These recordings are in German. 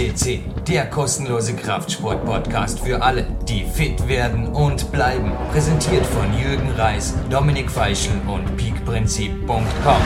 FCC, der kostenlose Kraftsport-Podcast für alle, die fit werden und bleiben. Präsentiert von Jürgen Reis, Dominik Feischl und peakprinzip.com.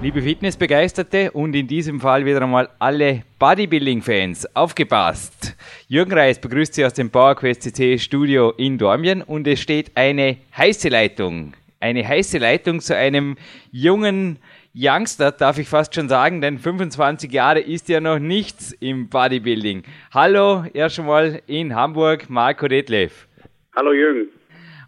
Liebe Fitnessbegeisterte und in diesem Fall wieder einmal alle Bodybuilding-Fans, aufgepasst! Jürgen Reis begrüßt Sie aus dem PowerQuest CC Studio in Dormien und es steht eine heiße Leitung. Eine heiße Leitung zu einem jungen Youngster, darf ich fast schon sagen, denn 25 Jahre ist ja noch nichts im Bodybuilding. Hallo, erst einmal in Hamburg, Marco Detlef. Hallo Jürgen.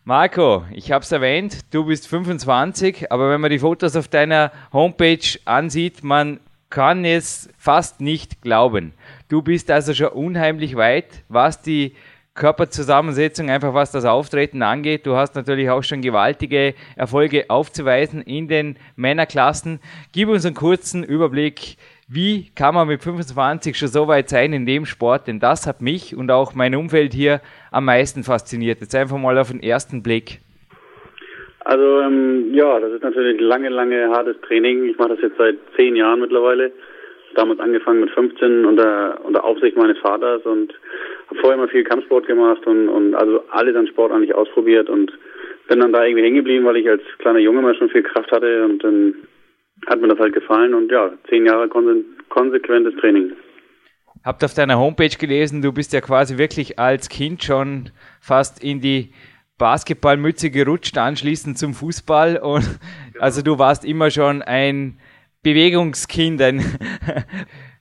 Marco, ich habe es erwähnt, du bist 25, aber wenn man die Fotos auf deiner Homepage ansieht, man kann es fast nicht glauben. Du bist also schon unheimlich weit, was die Körperzusammensetzung, einfach was das Auftreten angeht. Du hast natürlich auch schon gewaltige Erfolge aufzuweisen in den Männerklassen. Gib uns einen kurzen Überblick, wie kann man mit 25 schon so weit sein in dem Sport? Denn das hat mich und auch mein Umfeld hier am meisten fasziniert. Jetzt einfach mal auf den ersten Blick. Also ähm, ja, das ist natürlich lange, lange hartes Training. Ich mache das jetzt seit zehn Jahren mittlerweile. Damals angefangen mit 15 unter, unter Aufsicht meines Vaters und habe vorher immer viel Kampfsport gemacht und, und also alles an Sport eigentlich ausprobiert. Und bin dann da irgendwie hängen geblieben, weil ich als kleiner Junge mal schon viel Kraft hatte. Und dann hat mir das halt gefallen. Und ja, zehn Jahre konsequentes Training. Habt auf deiner Homepage gelesen, du bist ja quasi wirklich als Kind schon fast in die Basketballmütze gerutscht, anschließend zum Fußball. Und also du warst immer schon ein Bewegungskind, ein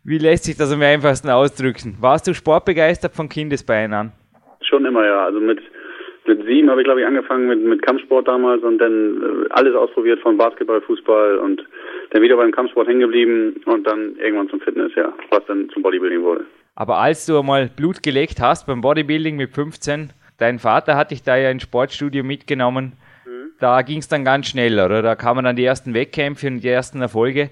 wie lässt sich das am einfachsten ausdrücken? Warst du sportbegeistert von Kindesbeinen an? Schon immer, ja. Also mit mit sieben habe ich, glaube ich, angefangen mit, mit Kampfsport damals und dann äh, alles ausprobiert von Basketball, Fußball und dann wieder beim Kampfsport hängen geblieben und dann irgendwann zum Fitness, ja, was dann zum Bodybuilding wurde. Aber als du einmal Blut gelegt hast beim Bodybuilding mit 15, dein Vater hat dich da ja ins Sportstudio mitgenommen, mhm. da ging es dann ganz schnell, oder? Da kamen dann die ersten Wettkämpfe und die ersten Erfolge.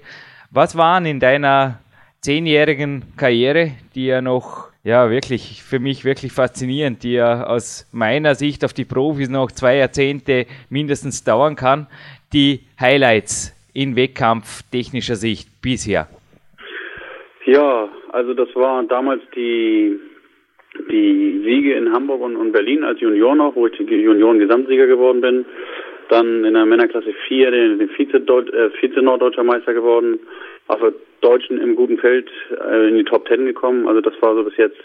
Was waren in deiner zehnjährigen Karriere, die ja noch ja, wirklich, für mich wirklich faszinierend, die ja aus meiner Sicht auf die Profis noch zwei Jahrzehnte mindestens dauern kann. Die Highlights in wettkampftechnischer Sicht bisher. Ja, also das war damals die, die Siege in Hamburg und, und Berlin als Junior noch, wo ich Junioren-Gesamtsieger geworden bin. Dann in der Männerklasse 4 den, den Vize-Norddeutscher Vize Meister geworden also Deutschen im guten Feld äh, in die Top Ten gekommen. Also das war so bis jetzt.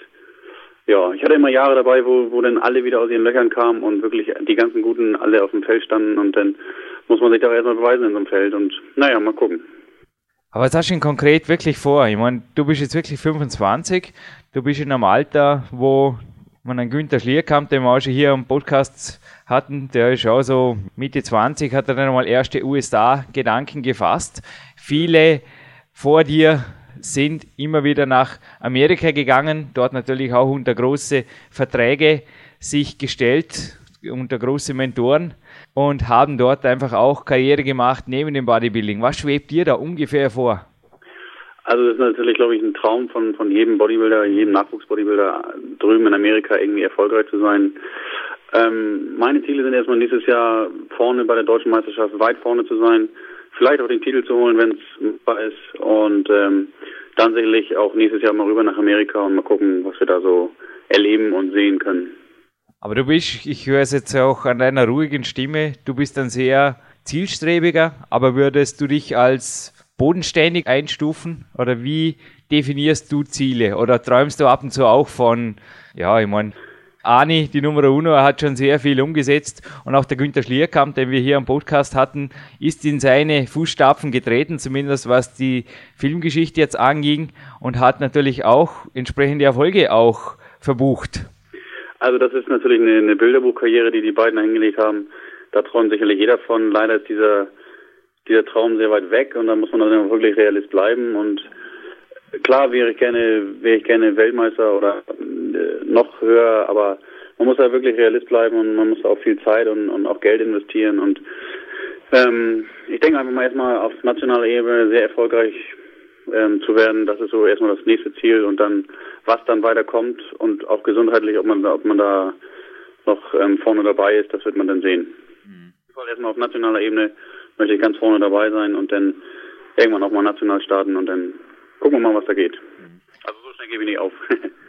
Ja, ich hatte immer Jahre dabei, wo, wo dann alle wieder aus ihren Löchern kamen und wirklich die ganzen Guten alle auf dem Feld standen und dann muss man sich da erstmal beweisen in so einem Feld und naja, mal gucken. Aber was hast du denn konkret wirklich vor? Ich meine, du bist jetzt wirklich 25, du bist in einem Alter, wo man einen Günther Schlierkamp, den wir auch schon hier im Podcast hatten, der ist auch so Mitte 20, hat er dann mal erste USA-Gedanken gefasst. Viele vor dir sind immer wieder nach Amerika gegangen, dort natürlich auch unter große Verträge sich gestellt, unter große Mentoren und haben dort einfach auch Karriere gemacht neben dem Bodybuilding. Was schwebt dir da ungefähr vor? Also das ist natürlich, glaube ich, ein Traum von, von jedem Bodybuilder, jedem Nachwuchsbodybuilder drüben in Amerika irgendwie erfolgreich zu sein. Ähm, meine Ziele sind erstmal nächstes Jahr vorne bei der deutschen Meisterschaft weit vorne zu sein vielleicht auch den Titel zu holen, wenn es machbar ist. Und ähm, dann sicherlich auch nächstes Jahr mal rüber nach Amerika und mal gucken, was wir da so erleben und sehen können. Aber du bist, ich höre es jetzt auch an deiner ruhigen Stimme, du bist ein sehr zielstrebiger, aber würdest du dich als bodenständig einstufen? Oder wie definierst du Ziele? Oder träumst du ab und zu auch von, ja, ich meine, Ani, die Nummer Uno, hat schon sehr viel umgesetzt und auch der Günther Schlierkamp, den wir hier am Podcast hatten, ist in seine Fußstapfen getreten, zumindest was die Filmgeschichte jetzt anging und hat natürlich auch entsprechende Erfolge auch verbucht. Also das ist natürlich eine, eine Bilderbuchkarriere, die die beiden hingelegt haben. Da träumt sicherlich jeder von. Leider ist dieser, dieser Traum sehr weit weg und da muss man dann wirklich Realist bleiben und klar wäre ich gerne, wäre ich gerne Weltmeister oder äh, noch höher, aber man muss da wirklich Realist bleiben und man muss auch viel Zeit und, und auch Geld investieren und ähm, ich denke einfach mal erstmal auf nationaler Ebene sehr erfolgreich ähm, zu werden. Das ist so erstmal das nächste Ziel und dann was dann weiterkommt und auch gesundheitlich, ob man ob man da noch ähm, vorne dabei ist, das wird man dann sehen. Mhm. Erstmal auf nationaler Ebene möchte ich ganz vorne dabei sein und dann irgendwann auch mal national starten und dann gucken wir mal, was da geht. Also so schnell gebe ich nicht auf.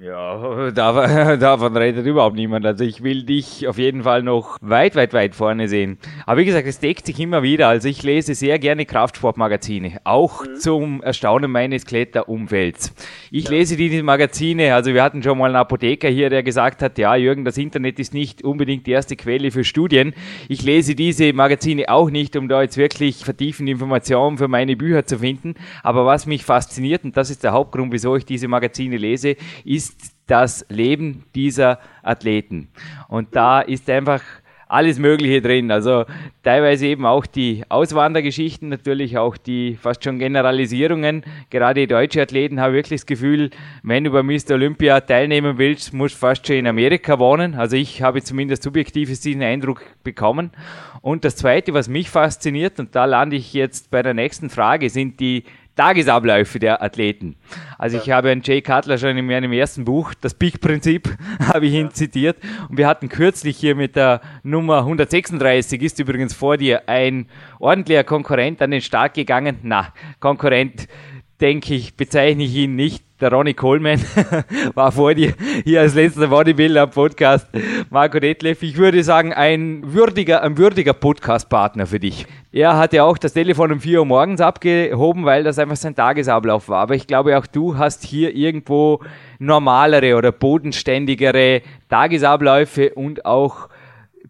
Ja, davon redet überhaupt niemand. Also ich will dich auf jeden Fall noch weit, weit, weit vorne sehen. Aber wie gesagt, es deckt sich immer wieder. Also ich lese sehr gerne Kraftsportmagazine, auch mhm. zum Erstaunen meines Kletterumfelds. Ich ja. lese diese Magazine, also wir hatten schon mal einen Apotheker hier, der gesagt hat, ja Jürgen, das Internet ist nicht unbedingt die erste Quelle für Studien. Ich lese diese Magazine auch nicht, um da jetzt wirklich vertiefende Informationen für meine Bücher zu finden. Aber was mich fasziniert, und das ist der Hauptgrund, wieso ich diese Magazine lese, ist ist das Leben dieser Athleten. Und da ist einfach alles Mögliche drin. Also teilweise eben auch die Auswandergeschichten, natürlich auch die fast schon Generalisierungen. Gerade deutsche Athleten haben wirklich das Gefühl, wenn du bei Mr. Olympia teilnehmen willst, musst du fast schon in Amerika wohnen. Also ich habe zumindest subjektiv diesen Eindruck bekommen. Und das Zweite, was mich fasziniert, und da lande ich jetzt bei der nächsten Frage, sind die Tagesabläufe der Athleten. Also ich habe einen Jay Cutler schon in meinem ersten Buch, das Big-Prinzip, habe ich ihn zitiert. Und wir hatten kürzlich hier mit der Nummer 136, ist übrigens vor dir, ein ordentlicher Konkurrent an den Start gegangen. Na, Konkurrent, denke ich, bezeichne ich ihn nicht der Ronnie Coleman war vor dir hier als letzter Bodybuilder am Podcast. Marco Detlef, ich würde sagen, ein würdiger, ein würdiger Podcast-Partner für dich. Er hat ja auch das Telefon um 4 Uhr morgens abgehoben, weil das einfach sein Tagesablauf war. Aber ich glaube, auch du hast hier irgendwo normalere oder bodenständigere Tagesabläufe und auch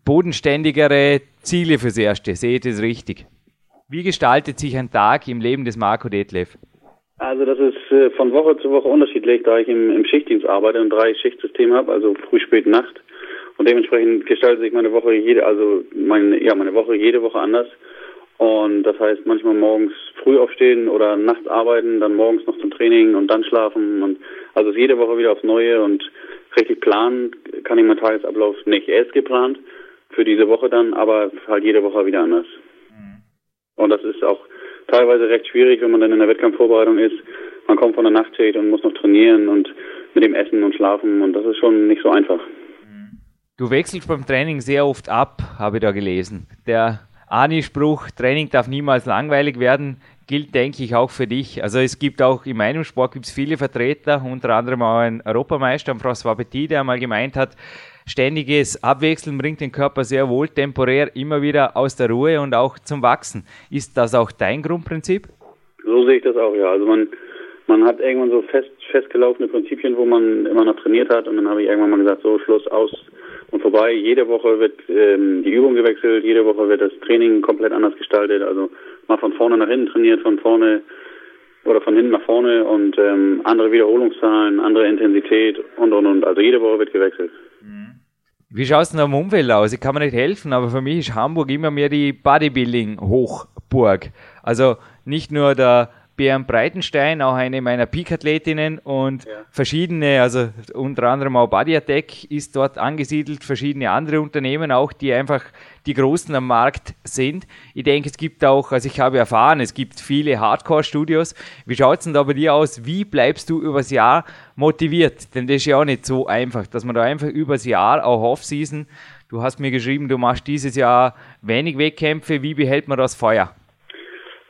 bodenständigere Ziele fürs Erste. Seht es richtig. Wie gestaltet sich ein Tag im Leben des Marco Detlef? Also das ist äh, von Woche zu Woche unterschiedlich, da ich im, im Schichtdienst arbeite und drei Schichtsystem habe, also früh, spät, Nacht. Und dementsprechend gestaltet sich meine Woche jede, also meine, ja, meine Woche jede Woche anders. Und das heißt manchmal morgens früh aufstehen oder nachts arbeiten, dann morgens noch zum Training und dann schlafen. Und also ist jede Woche wieder aufs Neue und richtig planen kann ich meinen Tagesablauf nicht. Er ist geplant für diese Woche dann, aber halt jede Woche wieder anders. Mhm. Und das ist auch teilweise recht schwierig, wenn man dann in der Wettkampfvorbereitung ist. Man kommt von der Nachtschicht und muss noch trainieren und mit dem Essen und Schlafen und das ist schon nicht so einfach. Du wechselst beim Training sehr oft ab, habe ich da gelesen. Der Ani-Spruch, Training darf niemals langweilig werden, gilt, denke ich, auch für dich. Also es gibt auch in meinem Sport gibt's viele Vertreter, unter anderem auch ein Europameister, François Petit, der mal gemeint hat, ständiges Abwechseln bringt den Körper sehr wohl temporär immer wieder aus der Ruhe und auch zum Wachsen. Ist das auch dein Grundprinzip? So sehe ich das auch, ja. Also man, man hat irgendwann so fest, festgelaufene Prinzipien, wo man immer noch trainiert hat und dann habe ich irgendwann mal gesagt, so Schluss aus und vorbei. Jede Woche wird ähm, die Übung gewechselt, jede Woche wird das Training komplett anders gestaltet. Also mal von vorne nach hinten trainiert, von vorne oder von hinten nach vorne und ähm, andere Wiederholungszahlen, andere Intensität und und und. Also jede Woche wird gewechselt. Wie schaut es denn am Umfeld aus? Ich kann mir nicht helfen, aber für mich ist Hamburg immer mehr die Bodybuilding-Hochburg. Also nicht nur der Bären Breitenstein, auch eine meiner Peak-Athletinnen und ja. verschiedene, also unter anderem auch Body Attack ist dort angesiedelt, verschiedene andere Unternehmen auch, die einfach die Großen am Markt sind. Ich denke, es gibt auch, also ich habe erfahren, es gibt viele Hardcore-Studios. Wie schaut es denn da bei dir aus? Wie bleibst du übers Jahr motiviert? Denn das ist ja auch nicht so einfach, dass man da einfach übers Jahr, auch Off-Season, du hast mir geschrieben, du machst dieses Jahr wenig Wettkämpfe. Wie behält man das Feuer?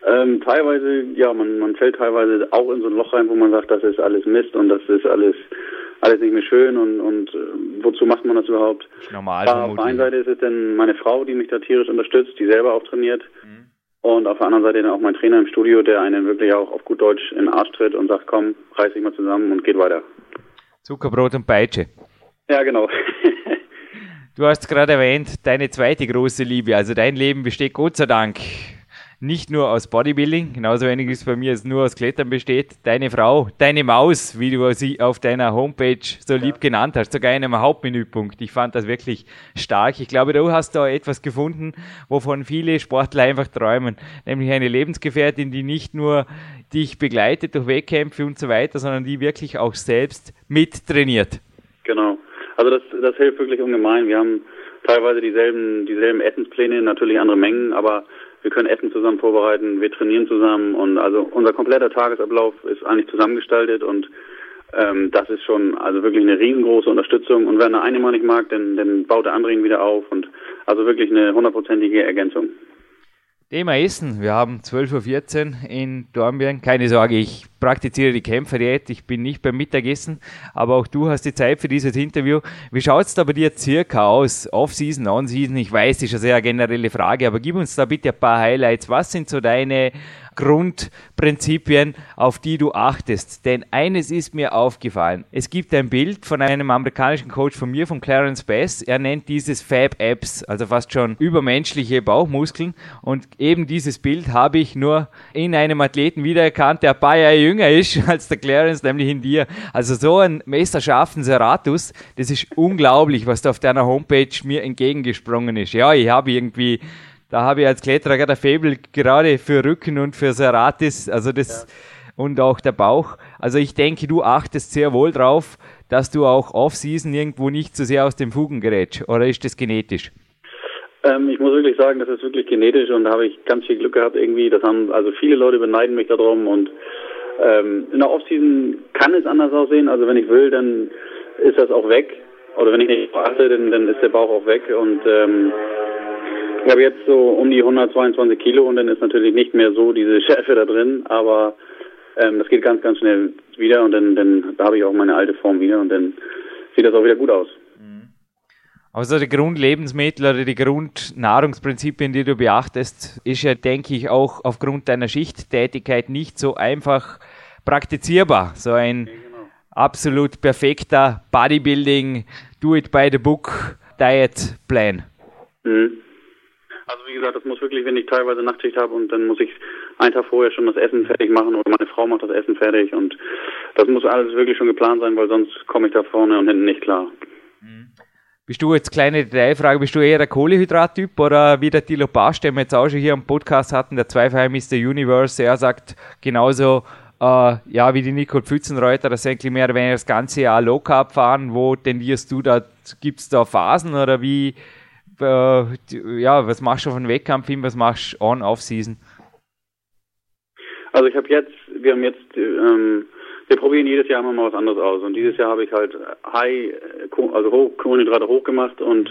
Ähm, teilweise, ja, man, man fällt teilweise auch in so ein Loch rein, wo man sagt, das ist alles Mist und das ist alles alles nicht mehr schön und, und äh, wozu macht man das überhaupt? Normal. Aber auf der einen Seite ist es dann meine Frau, die mich da tierisch unterstützt, die selber auch trainiert. Mhm. Und auf der anderen Seite dann auch mein Trainer im Studio, der einen wirklich auch auf gut Deutsch in den Arsch tritt und sagt, komm, reiß dich mal zusammen und geht weiter. Zuckerbrot und Peitsche. Ja, genau. du hast gerade erwähnt, deine zweite große Liebe, also dein Leben besteht Gott sei Dank nicht nur aus Bodybuilding, genauso wenig wie es bei mir nur aus Klettern besteht. Deine Frau, deine Maus, wie du sie auf deiner Homepage so lieb ja. genannt hast, sogar in einem Hauptmenüpunkt. Ich fand das wirklich stark. Ich glaube, du hast da etwas gefunden, wovon viele Sportler einfach träumen. Nämlich eine Lebensgefährtin, die nicht nur dich begleitet durch Wettkämpfe und so weiter, sondern die wirklich auch selbst mittrainiert. Genau. Also das, das hilft wirklich ungemein. Wir haben teilweise dieselben, dieselben Essenspläne, natürlich andere Mengen, aber wir können Essen zusammen vorbereiten, wir trainieren zusammen und also unser kompletter Tagesablauf ist eigentlich zusammengestaltet und ähm, das ist schon also wirklich eine riesengroße Unterstützung und wenn der eine mal nicht mag, dann, dann baut der andere ihn wieder auf und also wirklich eine hundertprozentige Ergänzung. Thema Essen. Wir haben 12.14 Uhr in Dornbirn. Keine Sorge, ich praktiziere die Kämpferdiät. Ich bin nicht beim Mittagessen, aber auch du hast die Zeit für dieses Interview. Wie schaut es da bei dir circa aus? Off-Season, On-Season? Ich weiß, das ist eine sehr generelle Frage, aber gib uns da bitte ein paar Highlights. Was sind so deine Grundprinzipien, auf die du achtest. Denn eines ist mir aufgefallen. Es gibt ein Bild von einem amerikanischen Coach von mir, von Clarence Bass. Er nennt dieses Fab Apps, also fast schon übermenschliche Bauchmuskeln. Und eben dieses Bild habe ich nur in einem Athleten wiedererkannt, der ein paar Jahre jünger ist als der Clarence, nämlich in dir. Also so ein messerscharfen Serratus, das ist unglaublich, was da auf deiner Homepage mir entgegengesprungen ist. Ja, ich habe irgendwie da habe ich als Kletterer gerade ein Faible gerade für Rücken und für Serratis, also das ja. und auch der Bauch. Also ich denke, du achtest sehr wohl drauf, dass du auch off-season irgendwo nicht zu so sehr aus dem Fugen gerätst. Oder ist das genetisch? Ähm, ich muss wirklich sagen, das ist wirklich genetisch und da habe ich ganz viel Glück gehabt irgendwie. Das haben, also viele Leute beneiden mich darum und ähm, in der Off-Season kann es anders aussehen. Also wenn ich will, dann ist das auch weg. Oder wenn ich nicht achte, dann, dann ist der Bauch auch weg und ähm, ich habe jetzt so um die 122 Kilo und dann ist natürlich nicht mehr so diese Schärfe da drin, aber ähm, das geht ganz, ganz schnell wieder und dann, dann da habe ich auch meine alte Form wieder und dann sieht das auch wieder gut aus. Also die Grundlebensmittel oder die Grundnahrungsprinzipien, die du beachtest, ist ja, denke ich, auch aufgrund deiner Schichttätigkeit nicht so einfach praktizierbar. So ein genau. absolut perfekter Bodybuilding, do it by the book Diet Plan. Mhm. Also wie gesagt, das muss wirklich, wenn ich teilweise Nachtschicht habe und dann muss ich einen Tag vorher schon das Essen fertig machen oder meine Frau macht das Essen fertig und das muss alles wirklich schon geplant sein, weil sonst komme ich da vorne und hinten nicht klar. Mhm. Bist du jetzt kleine Detailfrage, bist du eher der Kohlehydrattyp oder wie der Tilo Barsch, den wir jetzt auch schon hier am Podcast hatten, der Zweifel Mr. Universe, er sagt genauso, äh, ja, wie die Nicole Pfützenreuter, das eigentlich mehr oder weniger das ganze Jahr Low Carb fahren, wo tendierst du da, gibt es da Phasen oder wie, äh, ja, was machst du von Wettkampf hin, was machst du on, off-season? Also ich habe jetzt, wir haben jetzt, ähm, wir probieren jedes Jahr immer mal was anderes aus und dieses Jahr habe ich halt High, also hoch, Kohlenhydrate hoch gemacht und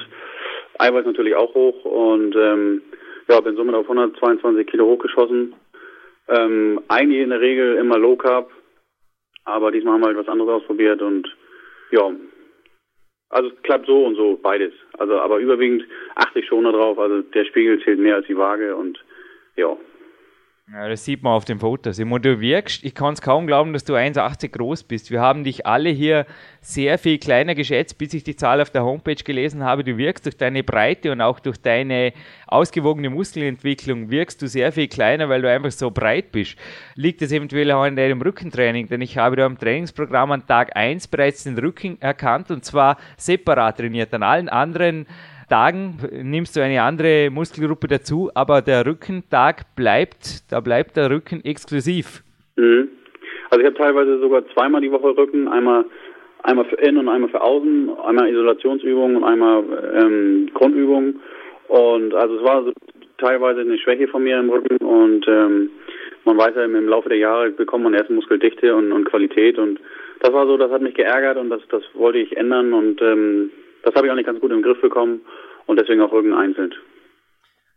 Eiweiß natürlich auch hoch und ähm, ja, bin somit auf 122 Kilo hochgeschossen. Ähm, eigentlich in der Regel immer Low Carb, aber diesmal haben wir halt was anderes ausprobiert und ja, also es klappt so und so, beides. Also aber überwiegend achte ich schon darauf. Also der Spiegel zählt mehr als die Waage und ja. Ja, das sieht man auf den Fotos. Und du wirkst, ich kann es kaum glauben, dass du 1,80 groß bist. Wir haben dich alle hier sehr viel kleiner geschätzt, bis ich die Zahl auf der Homepage gelesen habe. Du wirkst durch deine Breite und auch durch deine ausgewogene Muskelentwicklung, wirkst du sehr viel kleiner, weil du einfach so breit bist. Liegt es eventuell auch an deinem Rückentraining? Denn ich habe da im Trainingsprogramm an Tag 1 bereits den Rücken erkannt und zwar separat trainiert. An allen anderen Tagen nimmst du eine andere Muskelgruppe dazu, aber der Rückentag bleibt, da bleibt der Rücken exklusiv. Mhm. Also ich habe teilweise sogar zweimal die Woche Rücken, einmal einmal für innen und einmal für außen, einmal Isolationsübungen und einmal ähm, Grundübungen. Und also es war so teilweise eine Schwäche von mir im Rücken und ähm, man weiß ja im Laufe der Jahre bekommt man erst Muskeldichte und, und Qualität und das war so, das hat mich geärgert und das das wollte ich ändern und ähm, das habe ich auch nicht ganz gut im Griff bekommen und deswegen auch Rücken einzeln.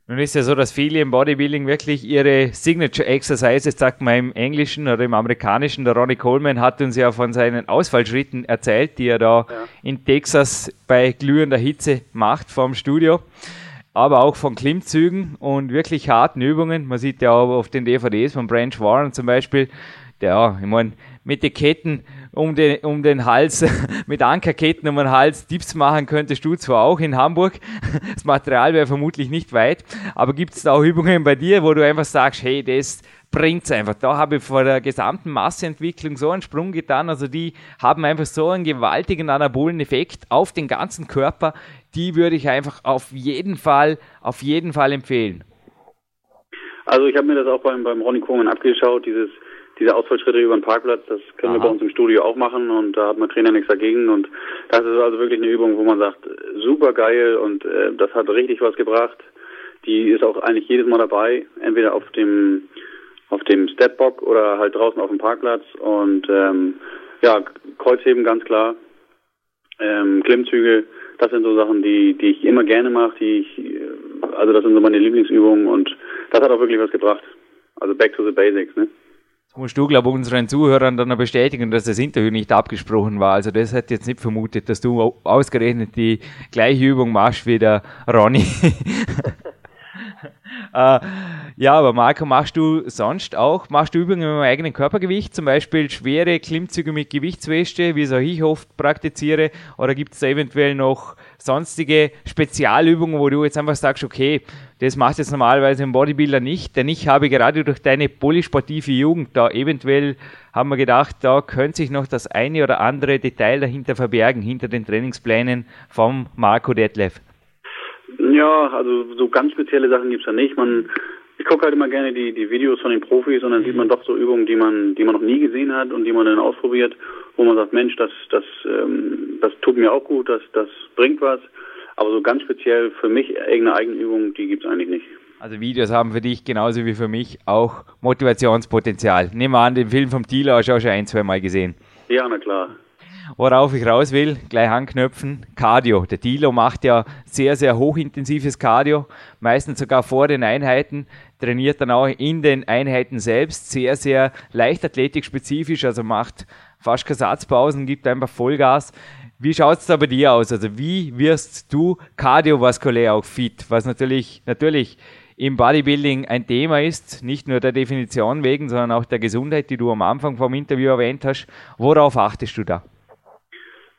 Nun ist ja so, dass viele im Bodybuilding wirklich ihre Signature Exercises, sagt man im Englischen oder im Amerikanischen, der Ronnie Coleman hat uns ja von seinen Ausfallschritten erzählt, die er da ja. in Texas bei glühender Hitze macht vorm Studio. Aber auch von Klimmzügen und wirklich harten Übungen. Man sieht ja auch auf den DVDs von Branch Warren zum Beispiel, der, ich meine, mit den Ketten um den, um den Hals, mit Ankerketten um den Hals Tipps machen könntest du zwar auch in Hamburg. Das Material wäre vermutlich nicht weit, aber gibt es da auch Übungen bei dir, wo du einfach sagst, hey, das bringt's einfach. Da habe ich vor der gesamten Masseentwicklung so einen Sprung getan. Also die haben einfach so einen gewaltigen anabolen Effekt auf den ganzen Körper. Die würde ich einfach auf jeden Fall, auf jeden Fall empfehlen. Also ich habe mir das auch beim, beim Ronny Kohlmann abgeschaut, dieses diese Ausfallschritte über den Parkplatz, das können Aha. wir bei uns im Studio auch machen und da hat mein Trainer nichts dagegen und das ist also wirklich eine Übung, wo man sagt, super geil und äh, das hat richtig was gebracht. Die ist auch eigentlich jedes Mal dabei, entweder auf dem auf dem Stepbock oder halt draußen auf dem Parkplatz und ähm, ja, Kreuzheben ganz klar, ähm, Klimmzüge, das sind so Sachen, die die ich immer gerne mache, die ich also das sind so meine Lieblingsübungen und das hat auch wirklich was gebracht. Also back to the basics, ne? Das musst du, glaube ich, unseren Zuhörern dann bestätigen, dass das Interview nicht abgesprochen war. Also das hätte jetzt nicht vermutet, dass du ausgerechnet die gleiche Übung machst wie der Ronny. äh, ja, aber Marco, machst du sonst auch, machst du Übungen mit deinem eigenen Körpergewicht, zum Beispiel schwere Klimmzüge mit Gewichtsweste, wie es auch ich oft praktiziere, oder gibt es da eventuell noch sonstige Spezialübungen, wo du jetzt einfach sagst, okay, das macht jetzt normalerweise ein Bodybuilder nicht, denn ich habe gerade durch deine polysportive Jugend da eventuell, haben wir gedacht, da könnte sich noch das eine oder andere Detail dahinter verbergen, hinter den Trainingsplänen vom Marco Detlef. Ja, also so ganz spezielle Sachen gibt's da nicht. Man, ich gucke halt immer gerne die, die Videos von den Profis und dann sieht man doch so Übungen, die man, die man noch nie gesehen hat und die man dann ausprobiert, wo man sagt, Mensch, das, das, ähm, das tut mir auch gut, das, das bringt was. Aber so ganz speziell für mich irgendeine eigene Übung, die gibt's eigentlich nicht. Also Videos haben für dich genauso wie für mich auch Motivationspotenzial. Nehmen wir an, den Film vom Thieler hast du auch schon ein, zwei Mal gesehen. Ja, na klar. Worauf ich raus will, gleich anknüpfen, Cardio. Der Dilo macht ja sehr, sehr hochintensives Cardio, meistens sogar vor den Einheiten, trainiert dann auch in den Einheiten selbst, sehr, sehr leichtathletikspezifisch, also macht fast keine Satzpausen, gibt einfach Vollgas. Wie schaut es da bei dir aus? Also wie wirst du kardiovaskulär auch fit? Was natürlich, natürlich im Bodybuilding ein Thema ist, nicht nur der Definition wegen, sondern auch der Gesundheit, die du am Anfang vom Interview erwähnt hast. Worauf achtest du da?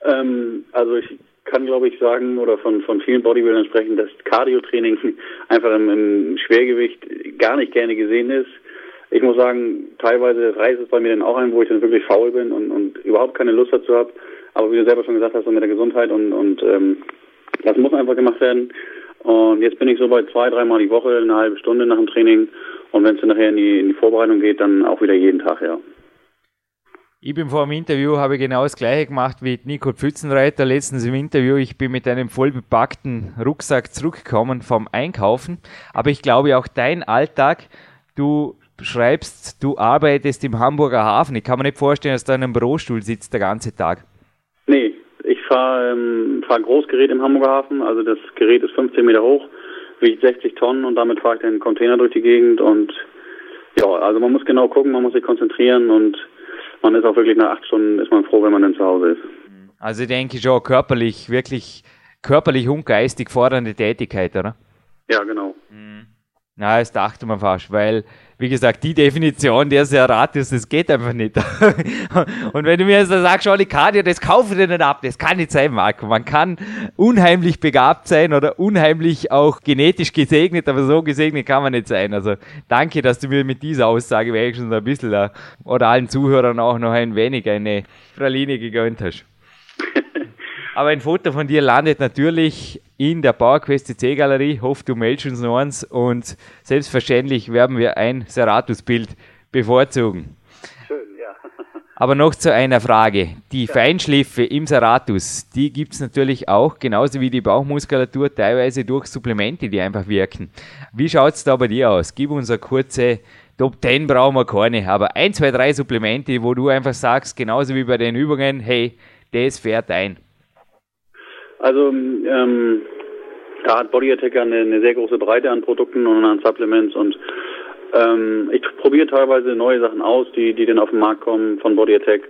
Ähm, also ich kann, glaube ich, sagen oder von, von vielen Bodybuildern sprechen, dass Cardio-Training einfach im, im, Schwergewicht gar nicht gerne gesehen ist. Ich muss sagen, teilweise reißt es bei mir dann auch ein, wo ich dann wirklich faul bin und, und überhaupt keine Lust dazu habe. Aber wie du selber schon gesagt hast, mit der Gesundheit und, und ähm, das muss einfach gemacht werden. Und jetzt bin ich so bei zwei, dreimal die Woche, eine halbe Stunde nach dem Training. Und wenn es dann nachher in die, in die Vorbereitung geht, dann auch wieder jeden Tag, ja. Ich bin vor dem Interview, habe genau das gleiche gemacht wie Nico Pfützenreiter letztens im Interview. Ich bin mit einem vollbepackten Rucksack zurückgekommen vom Einkaufen. Aber ich glaube auch dein Alltag, du schreibst, du arbeitest im Hamburger Hafen. Ich kann mir nicht vorstellen, dass du in einem Bürostuhl sitzt der ganze Tag. Nee, ich fahre ähm, fahr Großgerät im Hamburger Hafen. Also das Gerät ist 15 Meter hoch, wiegt 60 Tonnen und damit fahre ich den Container durch die Gegend. Und ja, also man muss genau gucken, man muss sich konzentrieren und man ist auch wirklich nach acht Stunden ist man froh, wenn man dann zu Hause ist. Also ich denke schon körperlich, wirklich körperlich und geistig fordernde Tätigkeit, oder? Ja, genau. Mhm. Na, das dachte man fast, weil wie gesagt, die Definition der Seratus, das geht einfach nicht. und wenn du mir jetzt sagst, Olli Cardio, das kaufe ich dir nicht ab, das kann nicht sein, Marco. Man kann unheimlich begabt sein oder unheimlich auch genetisch gesegnet, aber so gesegnet kann man nicht sein. Also danke, dass du mir mit dieser Aussage wenigstens ein bisschen äh, oder allen Zuhörern auch noch ein wenig eine Praline gegönnt hast. Aber ein Foto von dir landet natürlich in der PowerQuest CC Galerie. Hoffe, du meldest uns noch eins und selbstverständlich werden wir ein Seratus-Bild bevorzugen. Schön, ja. Aber noch zu einer Frage. Die ja. Feinschliffe im Seratus, die gibt es natürlich auch, genauso wie die Bauchmuskulatur, teilweise durch Supplemente, die einfach wirken. Wie schaut es da bei dir aus? Gib uns eine kurze Top 10 brauchen wir keine, aber ein, zwei, drei Supplemente, wo du einfach sagst, genauso wie bei den Übungen, hey, das fährt ein. Also ähm, da hat Body Attacker eine, eine, sehr große Breite an Produkten und an Supplements und ähm, ich probiere teilweise neue Sachen aus, die, die dann auf den Markt kommen von Body Attack.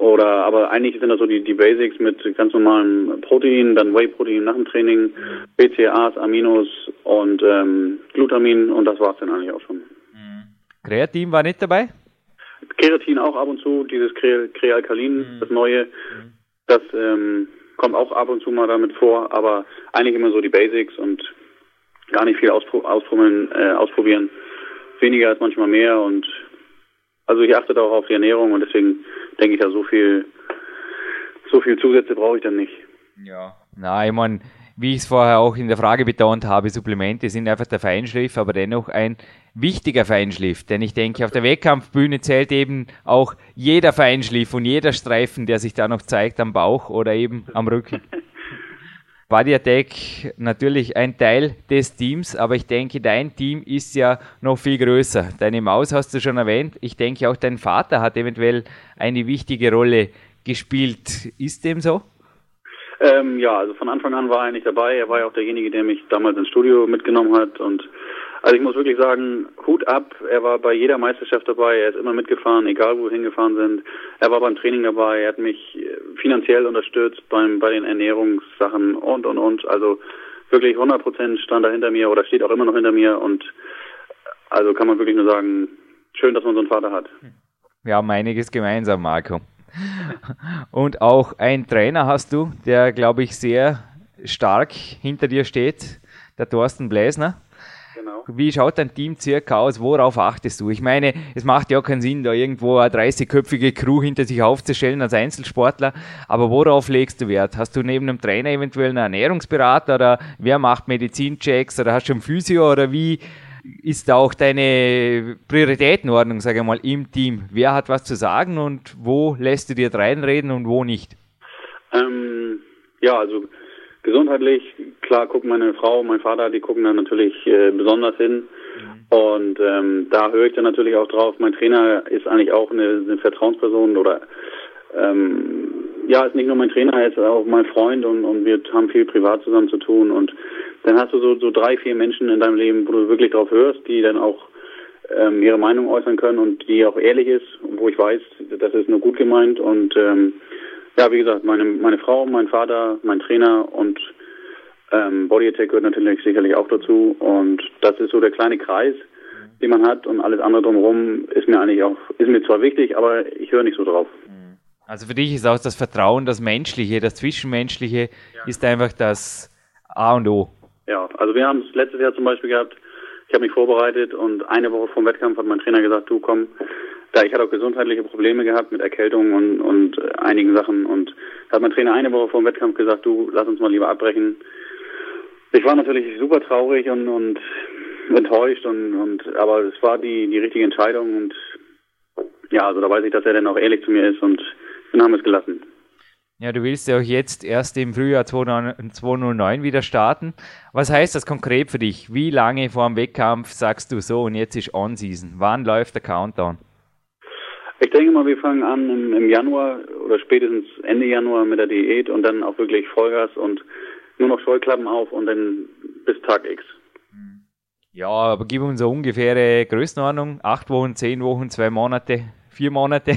Oder aber eigentlich sind das so die, die Basics mit ganz normalem Protein, dann Whey-Protein nach dem Training, BCAAs, Aminos und ähm, Glutamin und das war's dann eigentlich auch schon. Kreatin war nicht dabei? Keratin auch ab und zu, dieses Krealkalin, mhm. das neue, mhm. das ähm, kommt auch ab und zu mal damit vor, aber eigentlich immer so die Basics und gar nicht viel auspro äh, ausprobieren. Weniger als manchmal mehr und also ich achte auch auf die Ernährung und deswegen denke ich da so viel, so viel Zusätze brauche ich dann nicht. Ja. Na, ich meine, wie ich es vorher auch in der Frage betont habe, Supplemente sind einfach der Feinschliff, aber dennoch ein wichtiger Feinschliff. Denn ich denke, auf der Wettkampfbühne zählt eben auch jeder Feinschliff und jeder Streifen, der sich da noch zeigt am Bauch oder eben am Rücken. Body Attack natürlich ein Teil des Teams, aber ich denke, dein Team ist ja noch viel größer. Deine Maus hast du schon erwähnt. Ich denke, auch dein Vater hat eventuell eine wichtige Rolle gespielt. Ist dem so? Ähm, ja, also von Anfang an war er eigentlich dabei. Er war ja auch derjenige, der mich damals ins Studio mitgenommen hat und Also ich muss wirklich sagen, Hut ab. Er war bei jeder Meisterschaft dabei. Er ist immer mitgefahren, egal wo wir hingefahren sind. Er war beim Training dabei. Er hat mich äh, finanziell unterstützt beim, bei den Ernährungssachen und, und, und. Also wirklich 100 Prozent stand er hinter mir oder steht auch immer noch hinter mir. Und also kann man wirklich nur sagen, schön, dass man so einen Vater hat. Wir haben einiges gemeinsam, Marco. Und auch ein Trainer hast du, der, glaube ich, sehr stark hinter dir steht, der Thorsten Bläsner. Genau. Wie schaut dein Team circa aus? Worauf achtest du? Ich meine, es macht ja keinen Sinn, da irgendwo eine 30-köpfige Crew hinter sich aufzustellen als Einzelsportler. Aber worauf legst du Wert? Hast du neben einem Trainer eventuell einen Ernährungsberater oder wer macht Medizinchecks oder hast du einen Physio oder wie ist auch deine Prioritätenordnung, sage ich mal, im Team? Wer hat was zu sagen und wo lässt du dir reinreden und wo nicht? Ähm, ja, also gesundheitlich, klar gucken meine Frau, mein Vater, die gucken da natürlich äh, besonders hin. Mhm. Und ähm, da höre ich dann natürlich auch drauf. Mein Trainer ist eigentlich auch eine, eine Vertrauensperson oder ähm, ja, ist nicht nur mein Trainer, er ist auch mein Freund und, und wir haben viel privat zusammen zu tun und dann hast du so, so drei, vier Menschen in deinem Leben, wo du wirklich drauf hörst, die dann auch ähm, ihre Meinung äußern können und die auch ehrlich ist, wo ich weiß, das ist nur gut gemeint und ähm, ja, wie gesagt, meine meine Frau, mein Vater, mein Trainer und ähm, Body Attack gehört natürlich sicherlich auch dazu und das ist so der kleine Kreis, den man hat und alles andere drumherum ist mir eigentlich auch ist mir zwar wichtig, aber ich höre nicht so drauf. Also für dich ist auch das Vertrauen, das Menschliche, das Zwischenmenschliche ja. ist einfach das A und O. Also wir haben es letztes Jahr zum Beispiel gehabt, ich habe mich vorbereitet und eine Woche vor dem Wettkampf hat mein Trainer gesagt, du komm, da ich hatte auch gesundheitliche Probleme gehabt mit Erkältung und, und äh, einigen Sachen und hat mein Trainer eine Woche vor dem Wettkampf gesagt, du lass uns mal lieber abbrechen. Ich war natürlich super traurig und, und enttäuscht und, und aber es war die, die richtige Entscheidung und ja, also da weiß ich, dass er dann auch ehrlich zu mir ist und dann haben wir es gelassen. Ja, du willst ja auch jetzt erst im Frühjahr 2009 wieder starten. Was heißt das konkret für dich? Wie lange vor dem Wettkampf sagst du so und jetzt ist On-Season? Wann läuft der Countdown? Ich denke mal, wir fangen an im, im, Januar oder spätestens Ende Januar mit der Diät und dann auch wirklich Vollgas und nur noch Scheuklappen auf und dann bis Tag X. Ja, aber gib uns eine ungefähre Größenordnung. Acht Wochen, zehn Wochen, zwei Monate, vier Monate.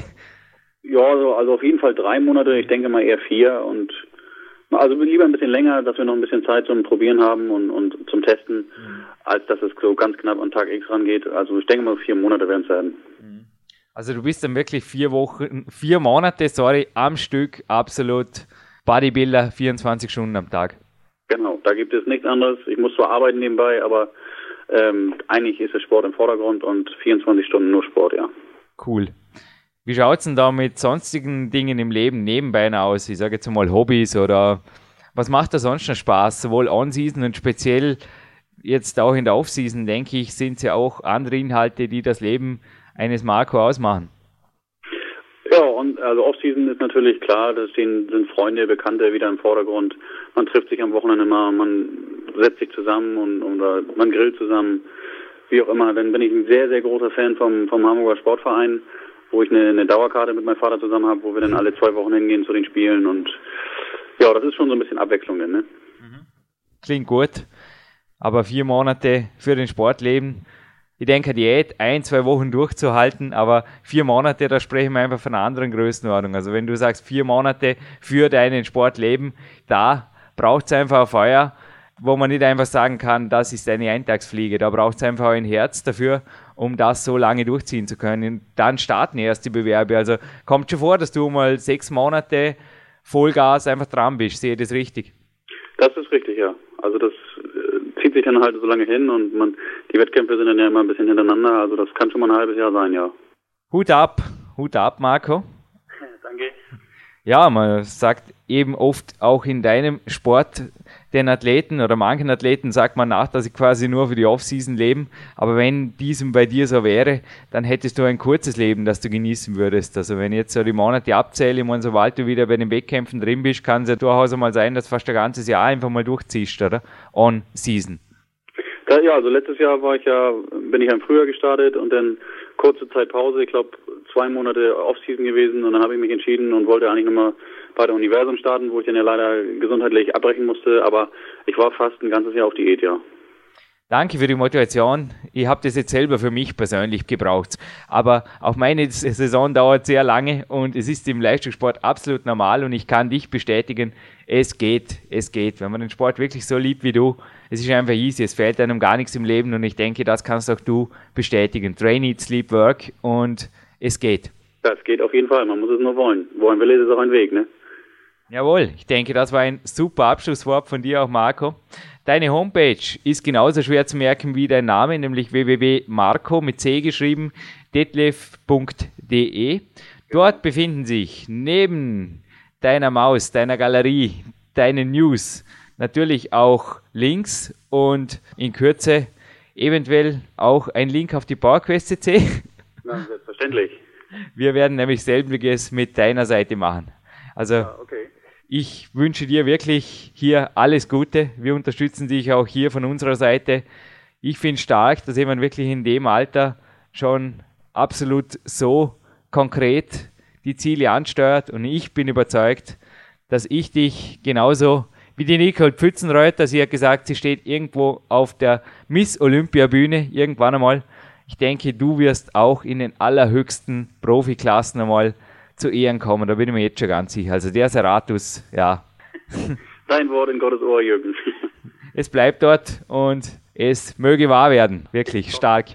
Ja, also, also auf jeden Fall drei Monate, ich denke mal eher vier und also lieber ein bisschen länger, dass wir noch ein bisschen Zeit zum Probieren haben und, und zum Testen, mhm. als dass es so ganz knapp an Tag X rangeht. Also ich denke mal vier Monate werden es werden. Mhm. Also du bist dann wirklich vier Wochen, vier Monate, sorry, am Stück absolut Bodybuilder, 24 Stunden am Tag. Genau, da gibt es nichts anderes. Ich muss zwar arbeiten nebenbei, aber ähm, eigentlich ist der Sport im Vordergrund und 24 Stunden nur Sport, ja. Cool. Wie schaut es denn da mit sonstigen Dingen im Leben nebenbei aus? Ich sage jetzt mal Hobbys oder was macht da sonst noch Spaß? Sowohl On-Season und speziell jetzt auch in der Off-Season, denke ich, sind es ja auch andere Inhalte, die das Leben eines Marco ausmachen. Ja, und also Off-Season ist natürlich klar, da sind, Freunde, Bekannte wieder im Vordergrund. Man trifft sich am Wochenende mal, man setzt sich zusammen und oder man grillt zusammen, wie auch immer. Dann bin ich ein sehr, sehr großer Fan vom, vom Hamburger Sportverein wo ich eine, eine Dauerkarte mit meinem Vater zusammen habe, wo wir dann alle zwei Wochen hingehen zu den Spielen und ja, das ist schon so ein bisschen Abwechslung denn, ne? Mhm. Klingt gut, aber vier Monate für den Sportleben. Ich denke, Diät ein, zwei Wochen durchzuhalten, aber vier Monate, da sprechen wir einfach von einer anderen Größenordnung. Also wenn du sagst, vier Monate für deinen Sportleben, da braucht es einfach ein Feuer, wo man nicht einfach sagen kann, das ist eine Eintagsfliege. Da braucht es einfach ein Herz dafür um das so lange durchziehen zu können. Dann starten erst die Bewerbe. Also kommt schon vor, dass du mal sechs Monate Vollgas einfach dran bist. Sehe ich das richtig? Das ist richtig, ja. Also das äh, zieht sich dann halt so lange hin und man, die Wettkämpfe sind dann ja immer ein bisschen hintereinander. Also das kann schon mal ein halbes Jahr sein, ja. Hut ab, Hut ab, Marco. Danke. Ja, man sagt eben oft auch in deinem Sport, den Athleten oder manchen Athleten sagt man nach, dass sie quasi nur für die Offseason leben. Aber wenn diesem bei dir so wäre, dann hättest du ein kurzes Leben, das du genießen würdest. Also wenn ich jetzt so die Monate abzähle, und sobald du wieder bei den Wettkämpfen drin bist, kann es ja durchaus einmal sein, dass fast ein ganzes Jahr einfach mal durchziehst, oder? On Season. Ja, also letztes Jahr war ich ja, bin ich im Frühjahr gestartet und dann kurze Zeit Pause, ich glaube zwei Monate Offseason gewesen und dann habe ich mich entschieden und wollte eigentlich nochmal bei der Universum starten, wo ich dann ja leider gesundheitlich abbrechen musste, aber ich war fast ein ganzes Jahr auf Diät, ja. Danke für die Motivation. Ich habe das jetzt selber für mich persönlich gebraucht. Aber auch meine Saison dauert sehr lange und es ist im Leistungssport absolut normal und ich kann dich bestätigen, es geht, es geht. Wenn man den Sport wirklich so liebt wie du, es ist einfach easy, es fehlt einem gar nichts im Leben und ich denke, das kannst auch du bestätigen. Train, eat, sleep, work und es geht. Das geht auf jeden Fall, man muss es nur wollen. Wollen will, ist es auch ein Weg, ne? Jawohl, ich denke, das war ein super Abschlusswort von dir auch, Marco. Deine Homepage ist genauso schwer zu merken wie dein Name, nämlich www.marco mit C geschrieben, detlef.de. Dort befinden sich neben deiner Maus, deiner Galerie, deinen News natürlich auch Links und in Kürze eventuell auch ein Link auf die PowerQuest CC. Selbstverständlich. Wir werden nämlich selbiges mit deiner Seite machen. Also ja, okay. Ich wünsche dir wirklich hier alles Gute. Wir unterstützen dich auch hier von unserer Seite. Ich finde stark, dass jemand wirklich in dem Alter schon absolut so konkret die Ziele ansteuert und ich bin überzeugt, dass ich dich genauso wie die Nicole Pfützenreuter, sie hat gesagt, sie steht irgendwo auf der Miss Olympia Bühne irgendwann einmal. Ich denke, du wirst auch in den allerhöchsten Profiklassen einmal zu Ehren kommen, da bin ich mir jetzt schon ganz sicher. Also der Seratus, ja. Dein Wort in Gottes Ohr, Jürgen. Es bleibt dort und es möge wahr werden. Wirklich stark.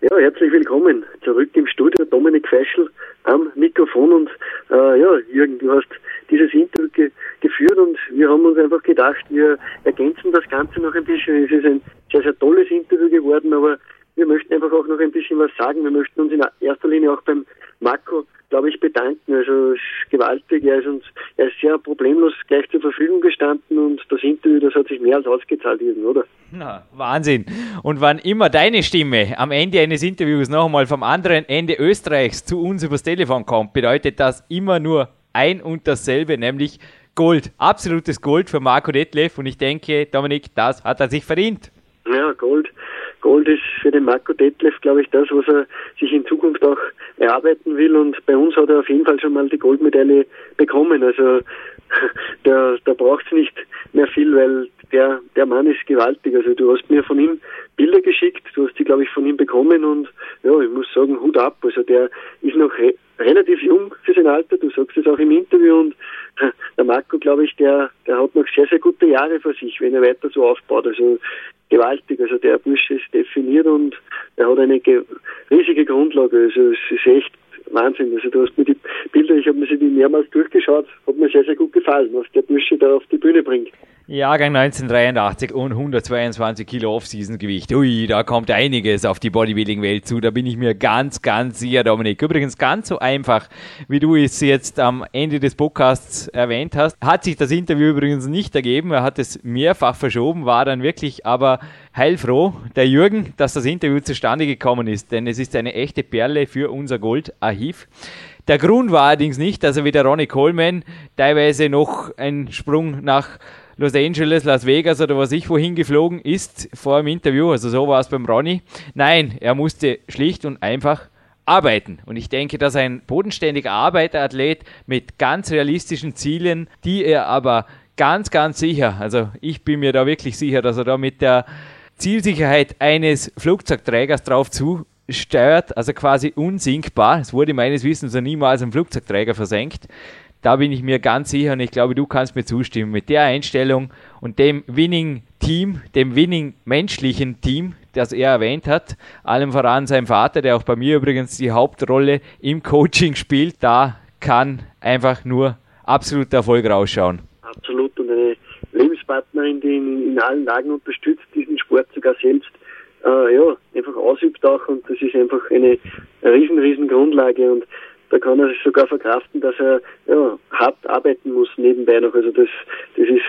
Ja, herzlich willkommen zurück im Studio. Dominik Feischl am Mikrofon und äh, ja, Jürgen, du hast dieses Interview ge geführt und wir haben uns einfach gedacht, wir ergänzen das Ganze noch ein bisschen. Es ist ein sehr, sehr tolles Interview geworden, aber wir möchten einfach auch noch ein bisschen was sagen. Wir möchten uns in erster Linie auch beim Marco, glaube ich, bedanken. Also gewaltig. Er ist uns, er ist sehr problemlos gleich zur Verfügung gestanden und das Interview, das hat sich mehr als ausgezahlt, oder? Na, Wahnsinn. Und wann immer deine Stimme am Ende eines Interviews noch einmal vom anderen Ende Österreichs zu uns übers Telefon kommt, bedeutet das immer nur ein und dasselbe, nämlich Gold. Absolutes Gold für Marco Detlef und ich denke, Dominik, das hat er sich verdient. Ja, Gold. Gold ist für den Marco Detlef, glaube ich, das, was er sich in Zukunft auch erarbeiten will. Und bei uns hat er auf jeden Fall schon mal die Goldmedaille bekommen. Also da, da braucht es nicht mehr viel, weil der, der Mann ist gewaltig. Also du hast mir von ihm Bilder geschickt, du hast die, glaube ich, von ihm bekommen und ja, ich muss sagen, Hut ab. Also der ist noch re relativ jung für sein Alter, du sagst es auch im Interview und der Marco, glaube ich, der, der hat noch sehr, sehr gute Jahre vor sich, wenn er weiter so aufbaut. Also gewaltig. Also der Bursche ist definiert und er hat eine riesige Grundlage. Also es ist echt Wahnsinn. Also du hast mir die Bilder, ich habe mir sie mehrmals durchgeschaut, hat mir sehr, sehr gut gefallen, was der Bursche da auf die Bühne bringt. Jahrgang 1983 und 122 Kilo Off-Season-Gewicht. Ui, da kommt einiges auf die Bodybuilding-Welt zu. Da bin ich mir ganz, ganz sicher, Dominik. Übrigens ganz so einfach, wie du es jetzt am Ende des Podcasts erwähnt hast, hat sich das Interview übrigens nicht ergeben. Er hat es mehrfach verschoben, war dann wirklich aber heilfroh, der Jürgen, dass das Interview zustande gekommen ist. Denn es ist eine echte Perle für unser Goldarchiv. Der Grund war allerdings nicht, dass er wie der Ronnie Coleman teilweise noch einen Sprung nach Los Angeles, Las Vegas oder was ich wohin geflogen ist vor dem Interview. Also so war es beim Ronny. Nein, er musste schlicht und einfach arbeiten. Und ich denke, dass ein bodenständiger Arbeiterathlet mit ganz realistischen Zielen, die er aber ganz, ganz sicher, also ich bin mir da wirklich sicher, dass er da mit der Zielsicherheit eines Flugzeugträgers drauf zusteuert, also quasi unsinkbar. Es wurde meines Wissens noch niemals ein Flugzeugträger versenkt. Da bin ich mir ganz sicher und ich glaube, du kannst mir zustimmen. Mit der Einstellung und dem Winning Team, dem Winning menschlichen Team, das er erwähnt hat, allem voran sein Vater, der auch bei mir übrigens die Hauptrolle im Coaching spielt, da kann einfach nur absoluter Erfolg rausschauen. Absolut Lebenspartnerin, die ihn in allen Lagen unterstützt, diesen Sport sogar selbst äh, ja, einfach ausübt auch und das ist einfach eine riesen, riesen Grundlage und da kann er sich sogar verkraften, dass er ja, hart arbeiten muss nebenbei noch. Also das, das ist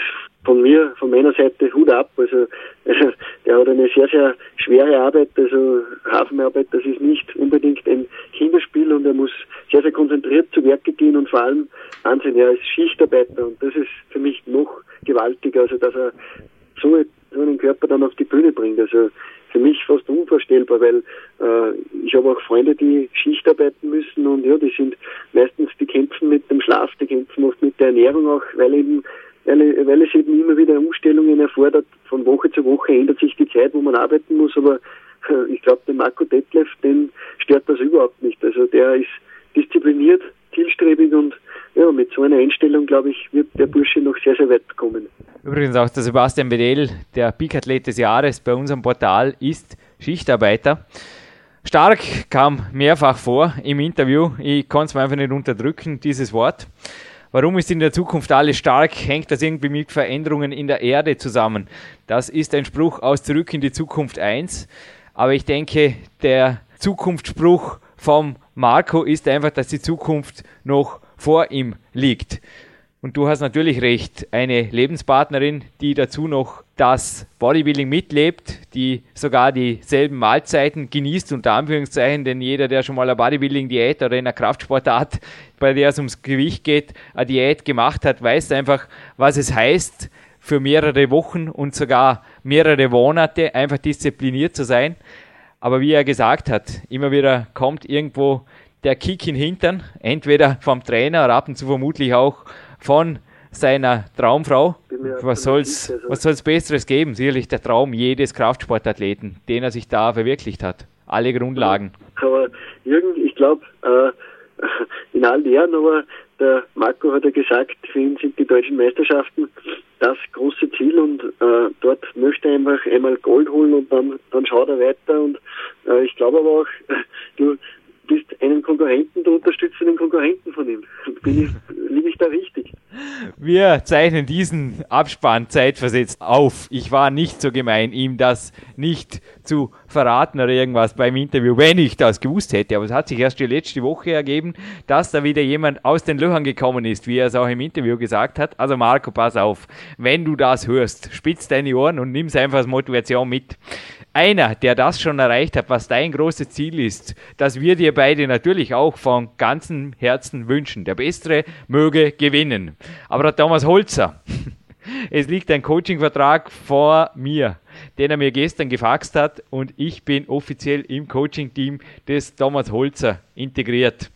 von mir, von meiner Seite Hut ab. Also, der hat eine sehr, sehr schwere Arbeit. Also Hafenarbeit, das ist nicht unbedingt ein Kinderspiel und er muss sehr, sehr konzentriert zu Werke gehen und vor allem Wahnsinn, er ist Schichtarbeiter und das ist für mich noch gewaltiger, also dass er so, so einen Körper dann auf die Bühne bringt. Also für mich fast unvorstellbar, weil äh, ich habe auch Freunde, die Schicht arbeiten müssen und ja, die sind meistens, die kämpfen mit dem Schlaf, die kämpfen oft mit der Ernährung auch, weil eben weil, es eben immer wieder Umstellungen erfordert. Von Woche zu Woche ändert sich die Zeit, wo man arbeiten muss, aber äh, ich glaube, den Marco Detlef, den stört das überhaupt nicht. Also der ist diszipliniert, zielstrebig und ja, mit so einer Einstellung, glaube ich, wird der Bursche noch sehr, sehr weit kommen. Übrigens auch der Sebastian Bedell, der Peak-Athlet des Jahres bei unserem Portal, ist Schichtarbeiter. Stark kam mehrfach vor im Interview. Ich konnte es mir einfach nicht unterdrücken, dieses Wort. Warum ist in der Zukunft alles stark? Hängt das irgendwie mit Veränderungen in der Erde zusammen? Das ist ein Spruch aus Zurück in die Zukunft 1. Aber ich denke, der Zukunftsspruch vom Marco ist einfach, dass die Zukunft noch vor ihm liegt. Und du hast natürlich recht, eine Lebenspartnerin, die dazu noch das Bodybuilding mitlebt, die sogar dieselben Mahlzeiten genießt, unter Anführungszeichen, denn jeder, der schon mal eine Bodybuilding-Diät oder in einer Kraftsportart, bei der es ums Gewicht geht, eine Diät gemacht hat, weiß einfach, was es heißt, für mehrere Wochen und sogar mehrere Monate einfach diszipliniert zu sein. Aber wie er gesagt hat, immer wieder kommt irgendwo der Kick in den Hintern, entweder vom Trainer oder ab und zu vermutlich auch von seiner Traumfrau. Was soll's, also was soll's Besseres geben? Sicherlich der Traum jedes Kraftsportathleten, den er sich da verwirklicht hat. Alle Grundlagen. Aber Jürgen, ich glaube, äh, in all Ehren, aber der Marco hat ja gesagt, für ihn sind die deutschen Meisterschaften das große Ziel und äh, dort möchte er einfach einmal Gold holen und dann, dann schaut er weiter und äh, ich glaube aber auch, du, bist einen Konkurrenten, du unterstützt einen Konkurrenten von ihm. Bin ich, liege ich da richtig? Wir zeichnen diesen Abspann zeitversetzt auf. Ich war nicht so gemein, ihm das nicht zu verraten oder irgendwas beim Interview, wenn ich das gewusst hätte. Aber es hat sich erst die letzte Woche ergeben, dass da wieder jemand aus den Löchern gekommen ist, wie er es auch im Interview gesagt hat. Also Marco, pass auf, wenn du das hörst, spitz deine Ohren und nimm es einfach als Motivation mit einer, der das schon erreicht hat, was dein großes Ziel ist, dass wir dir beide natürlich auch von ganzem Herzen wünschen. Der Bessere möge gewinnen. Aber der Thomas Holzer, es liegt ein Coachingvertrag vor mir, den er mir gestern gefaxt hat und ich bin offiziell im Coaching-Team des Thomas Holzer integriert.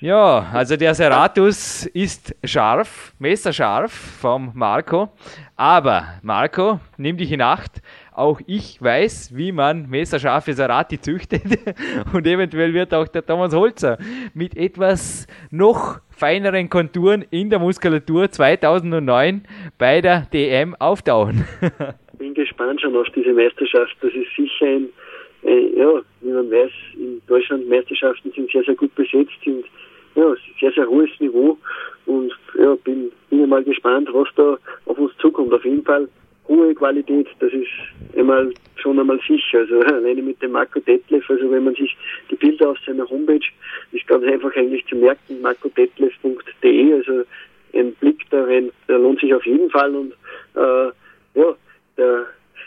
Ja, also der Seratus ist scharf, messerscharf vom Marco. Aber Marco, nimm dich in Acht. Auch ich weiß, wie man messerscharfe Serati züchtet. Und eventuell wird auch der Thomas Holzer mit etwas noch feineren Konturen in der Muskulatur 2009 bei der DM auftauchen. Bin gespannt schon auf diese Meisterschaft. Das ist sicher ein, äh, ja, wie man weiß, in Deutschland Meisterschaften sind sehr, sehr gut besetzt, sind ja, sehr, sehr hohes Niveau und ja, bin, bin mal gespannt, was da auf uns zukommt. Auf jeden Fall hohe Qualität, das ist einmal schon einmal sicher. Also alleine mit dem Marco Detlef, also wenn man sich die Bilder auf seiner Homepage, ist ganz einfach eigentlich zu merken, marcodetlef.de, also ein Blick da rein, der lohnt sich auf jeden Fall und äh, ja, der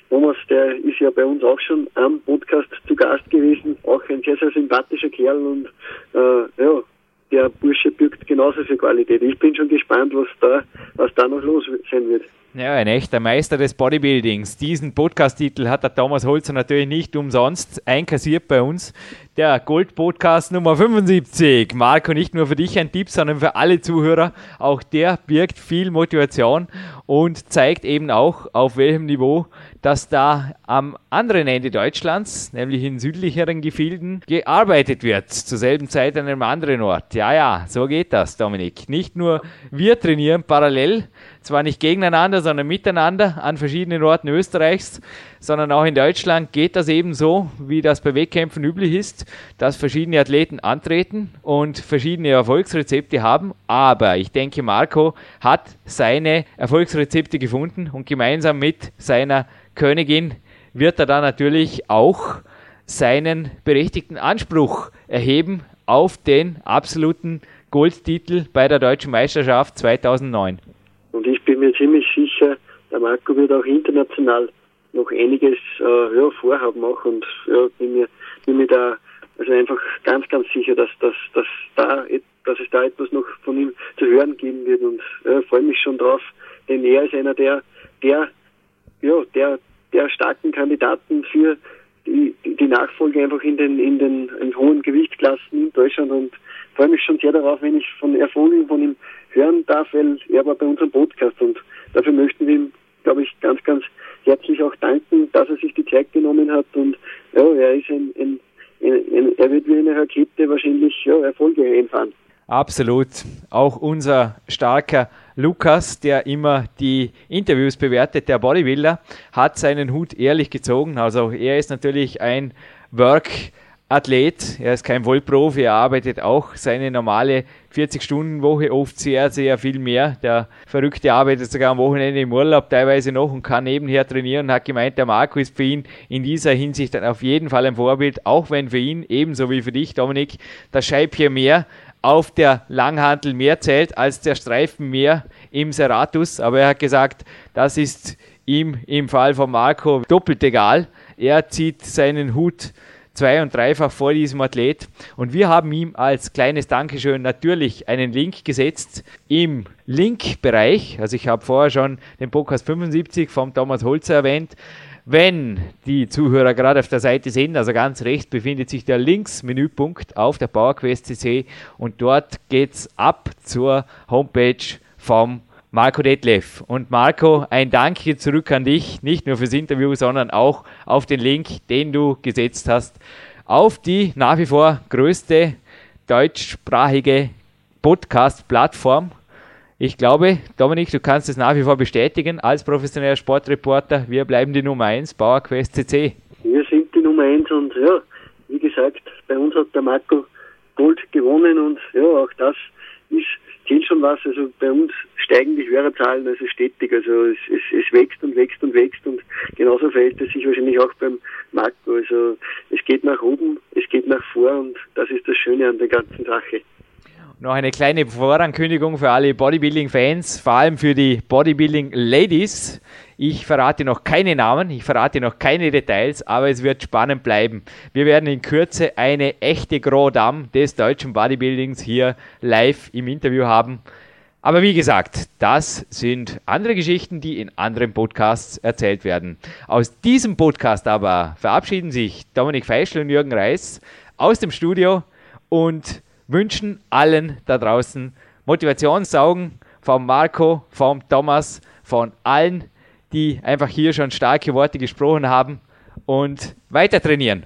Thomas, der ist ja bei uns auch schon am Podcast zu Gast gewesen, auch ein sehr, sehr sympathischer Kerl und äh, ja, der Bursche birgt genauso viel Qualität. Ich bin schon gespannt, was da, was da noch los sein wird. Ja, ein echter Meister des Bodybuildings. Diesen Podcast-Titel hat der Thomas Holzer natürlich nicht umsonst einkassiert bei uns. Der Gold-Podcast Nummer 75. Marco, nicht nur für dich ein Tipp, sondern für alle Zuhörer. Auch der birgt viel Motivation und zeigt eben auch, auf welchem Niveau dass da am anderen Ende Deutschlands, nämlich in südlicheren Gefilden, gearbeitet wird. Zur selben Zeit an einem anderen Ort. Ja, ja, so geht das, Dominik. Nicht nur wir trainieren parallel, zwar nicht gegeneinander, sondern miteinander an verschiedenen Orten Österreichs, sondern auch in Deutschland geht das eben so, wie das bei Wettkämpfen üblich ist, dass verschiedene Athleten antreten und verschiedene Erfolgsrezepte haben. Aber ich denke, Marco hat seine Erfolgsrezepte gefunden und gemeinsam mit seiner Königin wird er da natürlich auch seinen berechtigten Anspruch erheben auf den absoluten Goldtitel bei der deutschen Meisterschaft 2009. Und ich bin mir ziemlich sicher, der Marco wird auch international noch einiges äh, ja, vorhaben auch und ja, bin mir, bin mir da also einfach ganz, ganz sicher, dass, dass, dass, da, dass es da etwas noch von ihm zu hören geben wird und ja, freue mich schon drauf, denn er ist einer der, der, ja, der, der starken Kandidaten für die, die Nachfolge einfach in den, in den in hohen Gewichtsklassen in Deutschland und freue mich schon sehr darauf, wenn ich von Erfolgen von ihm hören darf, weil er war bei unserem Podcast und dafür möchten wir ihm, glaube ich, ganz, ganz herzlich auch danken, dass er sich die Zeit genommen hat und ja, er ist ein, ein, ein er wird wie eine Rakete wahrscheinlich ja, Erfolge einfahren. Absolut. Auch unser starker Lukas, der immer die Interviews bewertet, der Bodybuilder, hat seinen Hut ehrlich gezogen. Also er ist natürlich ein Work Athlet, er ist kein Vollprofi, er arbeitet auch seine normale 40-Stunden-Woche, oft sehr, sehr viel mehr. Der Verrückte arbeitet sogar am Wochenende im Urlaub teilweise noch und kann nebenher trainieren und hat gemeint, der Marco ist für ihn in dieser Hinsicht auf jeden Fall ein Vorbild, auch wenn für ihn, ebenso wie für dich, Dominik, das Scheibchen mehr auf der Langhantel mehr zählt als der Streifen mehr im Serratus. Aber er hat gesagt, das ist ihm im Fall von Marco doppelt egal. Er zieht seinen Hut zwei- und dreifach vor diesem Athlet. Und wir haben ihm als kleines Dankeschön natürlich einen Link gesetzt im Link-Bereich. Also ich habe vorher schon den Podcast 75 vom Thomas Holzer erwähnt. Wenn die Zuhörer gerade auf der Seite sind, also ganz rechts befindet sich der Links-Menüpunkt auf der PowerQuest und dort geht es ab zur Homepage vom Marco Detlef. Und Marco, ein Danke zurück an dich, nicht nur fürs Interview, sondern auch auf den Link, den du gesetzt hast, auf die nach wie vor größte deutschsprachige Podcast-Plattform. Ich glaube, Dominik, du kannst es nach wie vor bestätigen als professioneller Sportreporter. Wir bleiben die Nummer 1, PowerQuest CC. Wir sind die Nummer 1 und ja, wie gesagt, bei uns hat der Marco Gold gewonnen und ja, auch das ist zählt schon was. Also bei uns steigen die Hörerzahlen also stetig. Also es, es, es wächst und wächst und wächst und genauso verhält es sich wahrscheinlich auch beim Marco. Also es geht nach oben, es geht nach vor und das ist das Schöne an der ganzen Sache. Noch eine kleine Vorankündigung für alle Bodybuilding-Fans, vor allem für die Bodybuilding-Ladies. Ich verrate noch keine Namen, ich verrate noch keine Details, aber es wird spannend bleiben. Wir werden in Kürze eine echte Gros Dame des deutschen Bodybuildings hier live im Interview haben. Aber wie gesagt, das sind andere Geschichten, die in anderen Podcasts erzählt werden. Aus diesem Podcast aber verabschieden sich Dominik Feischl und Jürgen Reis aus dem Studio und wünschen allen da draußen Motivationssaugen vom Marco, vom Thomas, von allen, die einfach hier schon starke Worte gesprochen haben und weiter trainieren.